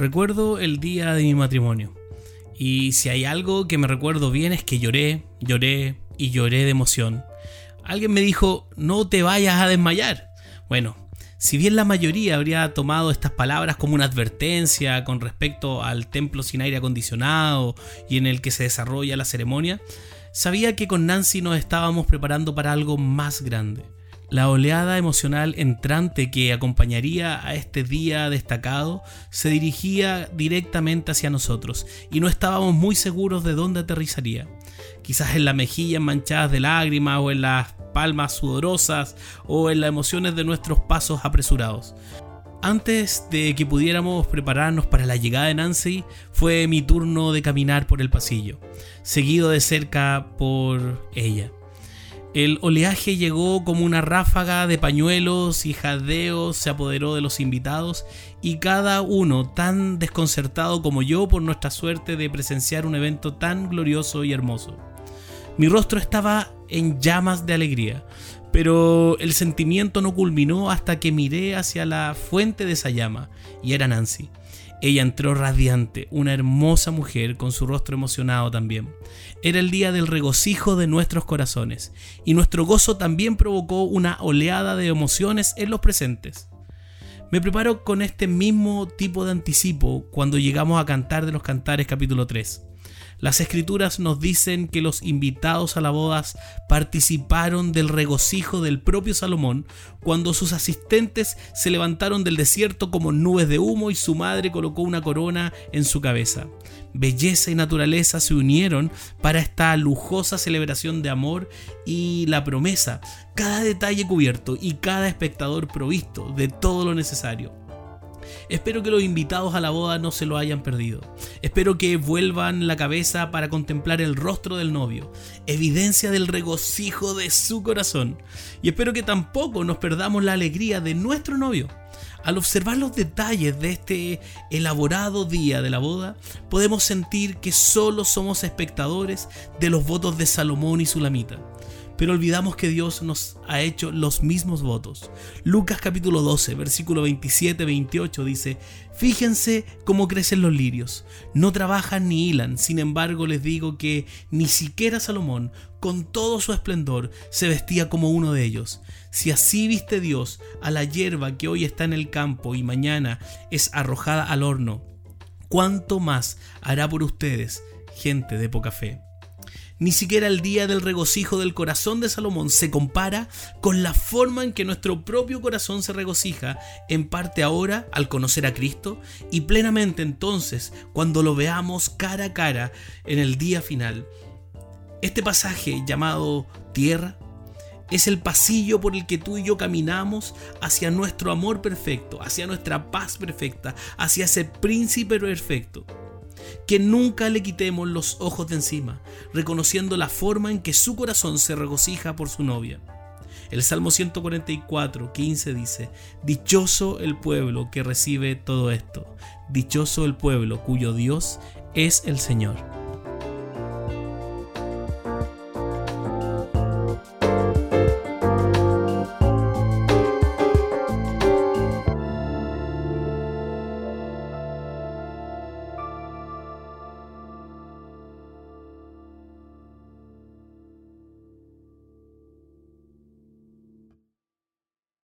Recuerdo el día de mi matrimonio. Y si hay algo que me recuerdo bien es que lloré, lloré y lloré de emoción. Alguien me dijo, no te vayas a desmayar. Bueno, si bien la mayoría habría tomado estas palabras como una advertencia con respecto al templo sin aire acondicionado y en el que se desarrolla la ceremonia, sabía que con Nancy nos estábamos preparando para algo más grande. La oleada emocional entrante que acompañaría a este día destacado se dirigía directamente hacia nosotros y no estábamos muy seguros de dónde aterrizaría. Quizás en las mejillas manchadas de lágrimas o en las palmas sudorosas o en las emociones de nuestros pasos apresurados. Antes de que pudiéramos prepararnos para la llegada de Nancy, fue mi turno de caminar por el pasillo, seguido de cerca por ella. El oleaje llegó como una ráfaga de pañuelos y jadeos se apoderó de los invitados y cada uno tan desconcertado como yo por nuestra suerte de presenciar un evento tan glorioso y hermoso. Mi rostro estaba en llamas de alegría, pero el sentimiento no culminó hasta que miré hacia la fuente de esa llama y era Nancy. Ella entró radiante, una hermosa mujer con su rostro emocionado también. Era el día del regocijo de nuestros corazones, y nuestro gozo también provocó una oleada de emociones en los presentes. Me preparo con este mismo tipo de anticipo cuando llegamos a cantar de los Cantares capítulo 3. Las escrituras nos dicen que los invitados a la boda participaron del regocijo del propio Salomón cuando sus asistentes se levantaron del desierto como nubes de humo y su madre colocó una corona en su cabeza. Belleza y naturaleza se unieron para esta lujosa celebración de amor y la promesa, cada detalle cubierto y cada espectador provisto de todo lo necesario. Espero que los invitados a la boda no se lo hayan perdido. Espero que vuelvan la cabeza para contemplar el rostro del novio, evidencia del regocijo de su corazón. Y espero que tampoco nos perdamos la alegría de nuestro novio. Al observar los detalles de este elaborado día de la boda, podemos sentir que solo somos espectadores de los votos de Salomón y Sulamita pero olvidamos que Dios nos ha hecho los mismos votos. Lucas capítulo 12, versículo 27-28 dice, Fíjense cómo crecen los lirios, no trabajan ni hilan, sin embargo les digo que ni siquiera Salomón, con todo su esplendor, se vestía como uno de ellos. Si así viste Dios a la hierba que hoy está en el campo y mañana es arrojada al horno, ¿cuánto más hará por ustedes, gente de poca fe? Ni siquiera el día del regocijo del corazón de Salomón se compara con la forma en que nuestro propio corazón se regocija, en parte ahora al conocer a Cristo y plenamente entonces cuando lo veamos cara a cara en el día final. Este pasaje llamado tierra es el pasillo por el que tú y yo caminamos hacia nuestro amor perfecto, hacia nuestra paz perfecta, hacia ese príncipe perfecto que nunca le quitemos los ojos de encima, reconociendo la forma en que su corazón se regocija por su novia. El Salmo 144, 15 dice, Dichoso el pueblo que recibe todo esto, dichoso el pueblo cuyo Dios es el Señor.